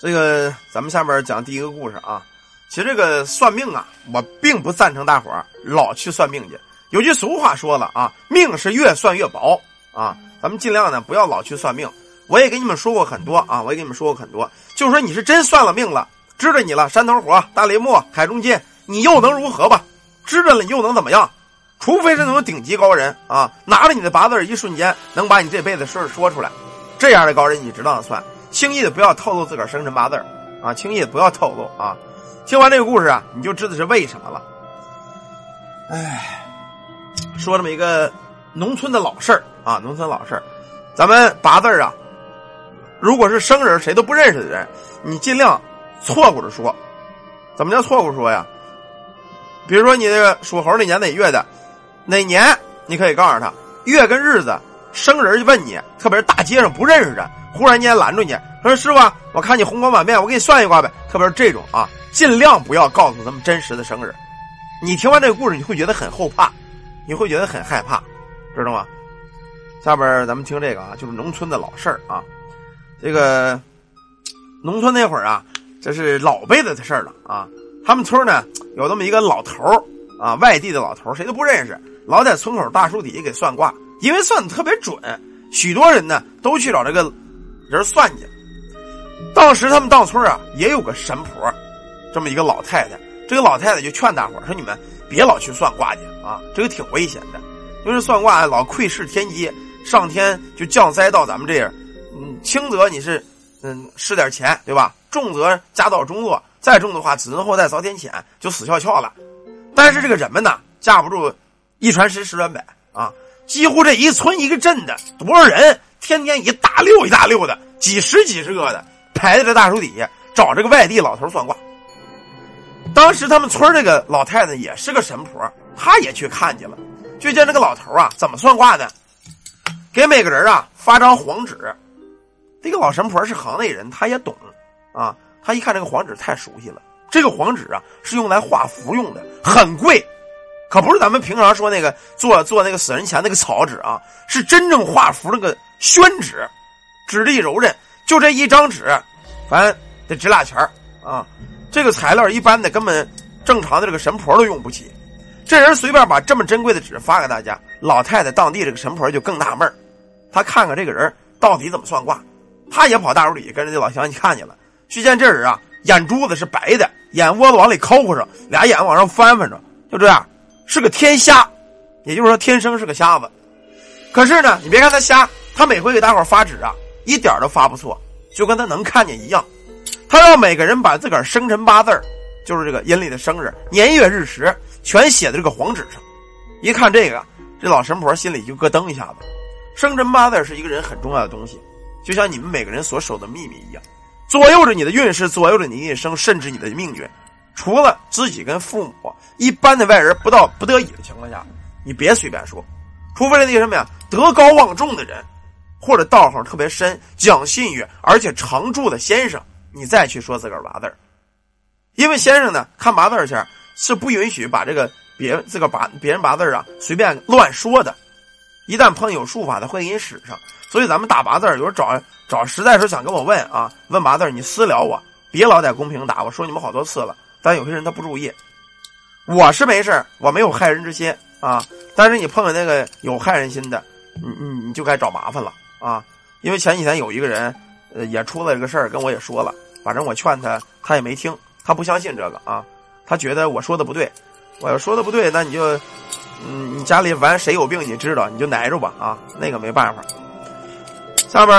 这个咱们下边讲第一个故事啊。其实这个算命啊，我并不赞成大伙儿老去算命去。有句俗话说了啊，命是越算越薄啊。咱们尽量呢不要老去算命。我也给你们说过很多啊，我也给你们说过很多。就是说你是真算了命了，知道你了，山头火、大雷木、海中金，你又能如何吧？知道了你又能怎么样？除非是那种顶级高人啊，拿着你的八字，一瞬间能把你这辈子事儿说出来。这样的高人你值当算，轻易的不要透露自个儿生辰八字啊，轻易的不要透露啊。听完这个故事啊，你就知道是为什么了。哎，说这么一个农村的老事儿啊，农村老事儿，咱们八字啊，如果是生人谁都不认识的人，你尽量错过着说。怎么叫错过说呀？比如说你这个属猴那年哪月的，哪年你可以告诉他月跟日子。生人就问你，特别是大街上不认识的，忽然间拦住你，说：“师傅，我看你红光满面，我给你算一卦呗。”特别是这种啊，尽量不要告诉他们真实的生日。你听完这个故事，你会觉得很后怕，你会觉得很害怕，知道吗？下边咱们听这个啊，就是农村的老事儿啊。这个农村那会儿啊，这是老辈子的事儿了啊。他们村呢有这么一个老头啊，外地的老头谁都不认识，老在村口大树底下给算卦。因为算的特别准，许多人呢都去找这个人算去。当时他们当村啊也有个神婆，这么一个老太太。这个老太太就劝大伙说：“你们别老去算卦去啊，这个挺危险的。因为算卦老窥视天机，上天就降灾到咱们这儿。嗯，轻则你是嗯失点钱，对吧？重则家道中落，再重的话子孙后代遭天谴，就死翘翘了。但是这个人们呢，架不住一传十，十传百啊。”几乎这一村一个镇的多少人，天天一大溜一大溜的，几十几十个的排在这大树底下找这个外地老头算卦。当时他们村这个老太太也是个神婆，她也去看去了，就见这个老头啊怎么算卦的，给每个人啊发张黄纸。这个老神婆是行内人，她也懂啊。她一看这个黄纸太熟悉了，这个黄纸啊是用来画符用的，很贵。可不是咱们平常说那个做做那个死人钱那个草纸啊，是真正画符那个宣纸，纸力柔韧，就这一张纸，反正得值俩钱啊。这个材料一般的根本正常的这个神婆都用不起。这人随便把这么珍贵的纸发给大家，老太太当地这个神婆就更纳闷她看看这个人到底怎么算卦，他也跑大屋里跟着这老乡去看去了。去见这人啊，眼珠子是白的，眼窝子往里抠抠上，俩眼往上翻翻着，就这样。是个天瞎，也就是说天生是个瞎子。可是呢，你别看他瞎，他每回给大伙发纸啊，一点都发不错，就跟他能看见一样。他让每个人把自个儿生辰八字就是这个阴历的生日、年月日时，全写在这个黄纸上。一看这个，这老神婆心里就咯噔一下子。生辰八字是一个人很重要的东西，就像你们每个人所守的秘密一样，左右着你的运势，左右着你一生，甚至你的命运。除了自己跟父母，一般的外人不到不得已的情况下，你别随便说。除非是那些什么呀，德高望重的人，或者道行特别深、讲信誉而且常住的先生，你再去说自个儿八字儿因为先生呢看八字儿前是不允许把这个别自个儿把别人八字儿啊随便乱说的。一旦碰有术法的，会给你使上。所以咱们打八字儿有时候找找实在时候想跟我问啊，问八字儿你私聊我，别老在公屏打。我说你们好多次了。但有些人他不注意，我是没事我没有害人之心啊。但是你碰见那个有害人心的，你你你就该找麻烦了啊。因为前几天有一个人，呃，也出了这个事儿，跟我也说了，反正我劝他，他也没听，他不相信这个啊，他觉得我说的不对。我要说的不对，那你就，嗯，你家里反正谁有病你知道，你就挨着吧啊，那个没办法。下边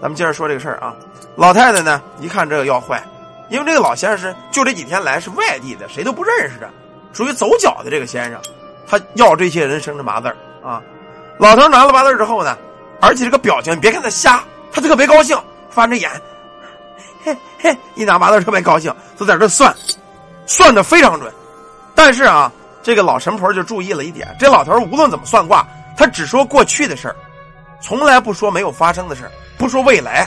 咱们接着说这个事儿啊，老太太呢一看这个要坏。因为这个老先生是就这几天来是外地的，谁都不认识的，属于走脚的这个先生，他要这些人生的麻子啊。老头拿了麻子之后呢，而且这个表情，你别看他瞎，他特别高兴，翻着眼，嘿嘿，一拿麻子特别高兴，就在这算，算的非常准。但是啊，这个老神婆就注意了一点，这老头无论怎么算卦，他只说过去的事儿，从来不说没有发生的事不说未来，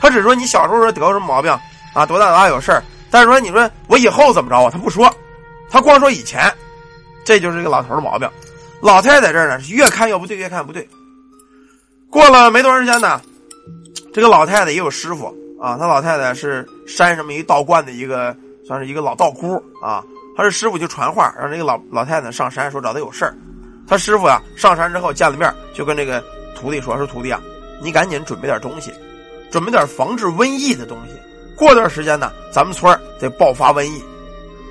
他只说你小时候得过什么毛病。啊，多大多大有事儿，但是说你说我以后怎么着啊？他不说，他光说以前，这就是这个老头的毛病。老太太这儿呢，越看越不对，越看不对。过了没多长时间呢，这个老太太也有师傅啊，他老太太是山上面一道观的一个，算是一个老道姑啊。他是师傅就传话，让这个老老太太上山，说找他有事儿。他师傅呀上山之后见了面，就跟这个徒弟说：“说徒弟啊，你赶紧准备点东西，准备点防治瘟疫的东西。过段时间呢，咱们村得爆发瘟疫。”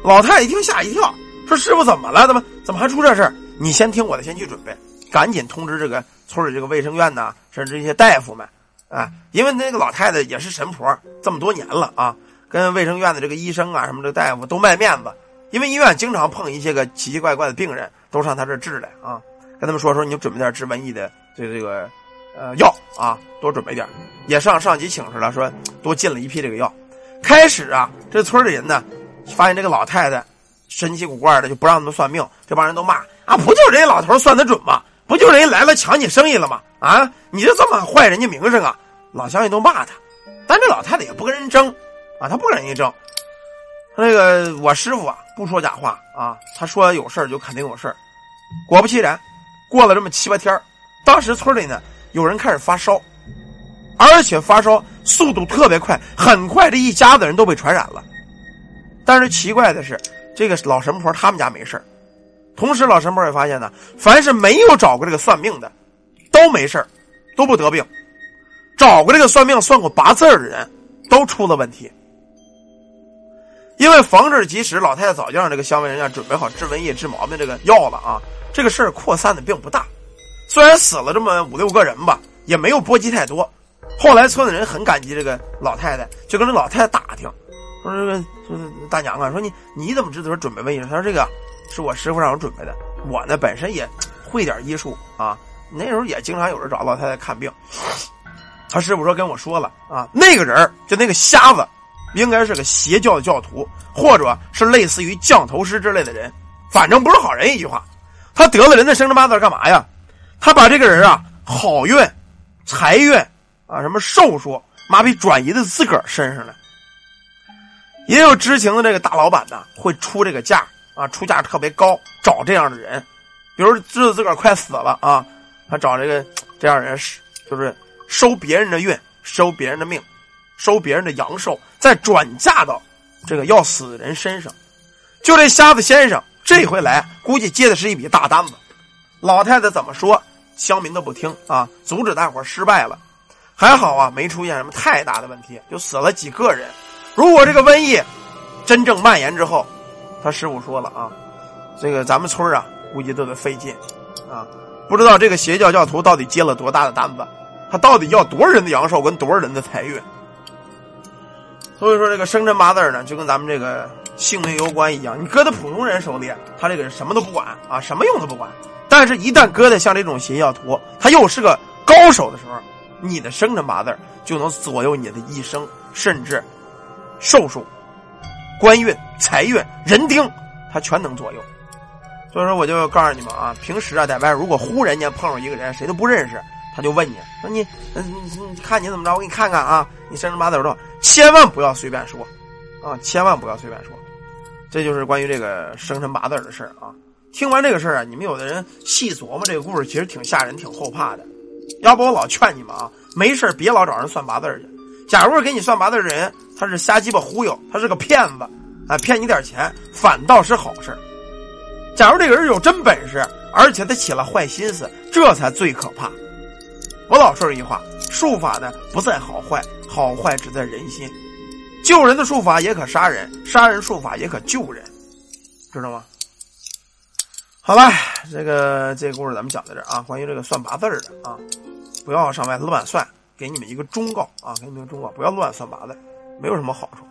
老太太一听吓一跳，说：“师傅怎么了？怎么怎么还出这事儿？你先听我的，先去准备，赶紧通知这个村里这个卫生院呐，甚至一些大夫们。”啊，因为那个老太太也是神婆，这么多年了啊，跟卫生院的这个医生啊，什么这大夫都卖面子。因为医院经常碰一些个奇奇怪怪的病人，都上他这治来啊。跟他们说说，你就准备点治瘟疫的这这个呃药啊，多准备点。也上上级请示了，说多进了一批这个药。开始啊，这村里人呢，发现这个老太太神奇古怪的，就不让他们算命。这帮人都骂啊，不就人家老头算得准吗？不就人家来了抢你生意了吗？啊！你就这么坏人家名声啊！老乡也都骂他，但这老太太也不跟人争，啊，他不跟人家争。那个我师傅啊，不说假话啊，他说有事就肯定有事果不其然，过了这么七八天当时村里呢有人开始发烧，而且发烧速度特别快，很快这一家子人都被传染了。但是奇怪的是，这个老神婆他们家没事同时老神婆也发现呢，凡是没有找过这个算命的。都没事都不得病。找过这个算命、算过八字的人，都出了问题。因为防治及时，老太太早就让这个乡卫人员准备好治瘟疫、治毛病这个药了啊。这个事儿扩散的并不大，虽然死了这么五六个人吧，也没有波及太多。后来村里人很感激这个老太太，就跟这老太太打听，说这个说大娘啊，说你你怎么知道准备瘟疫？他说这个是我师傅让我准备的，我呢本身也会点医术啊。那时候也经常有人找老太太看病，他师傅说跟我说了啊，那个人就那个瞎子，应该是个邪教的教徒，或者是类似于降头师之类的人，反正不是好人。一句话，他得了人的生辰八字干嘛呀？他把这个人啊好运、财运啊什么寿数，麻痹转移到自个儿身上了。也有知情的这个大老板呢，会出这个价啊，出价特别高，找这样的人，比如知道自个儿快死了啊。他找这个这样人是，就是收别人的运，收别人的命，收别人的阳寿，再转嫁到这个要死的人身上。就这瞎子先生这回来，估计接的是一笔大单子。老太太怎么说，乡民都不听啊，阻止大伙失败了。还好啊，没出现什么太大的问题，就死了几个人。如果这个瘟疫真正蔓延之后，他师傅说了啊，这个咱们村啊，估计都得费劲啊。不知道这个邪教教徒到底接了多大的单子，他到底要多少人的阳寿跟多少人的财运？所以说这个生辰八字呢，就跟咱们这个性命攸关一样，你搁在普通人手里，他这个人什么都不管啊，什么用都不管。但是，一旦搁在像这种邪教徒，他又是个高手的时候，你的生辰八字就能左右你的一生，甚至寿数、官运、财运、人丁，他全能左右。所以说，我就告诉你们啊，平时啊，在外如果忽然间碰上一个人，谁都不认识，他就问你说你，嗯，你看你怎么着？我给你看看啊，你生辰八字多少？千万不要随便说，啊，千万不要随便说。这就是关于这个生辰八字的事儿啊。听完这个事儿啊，你们有的人细琢磨这个故事，其实挺吓人、挺后怕的。要不我老劝你们啊，没事别老找人算八字去。假如给你算八字的人，他是瞎鸡巴忽悠，他是个骗子，啊，骗你点钱，反倒是好事。假如这个人有真本事，而且他起了坏心思，这才最可怕。我老说一句话：术法呢不在好坏，好坏只在人心。救人的术法也可杀人，杀人术法也可救人，知道吗？好了，这个这个故事咱们讲到这儿啊。关于这个算八字的啊，不要上外头乱算。给你们一个忠告啊，给你们一个忠告，不要乱算八字，没有什么好处。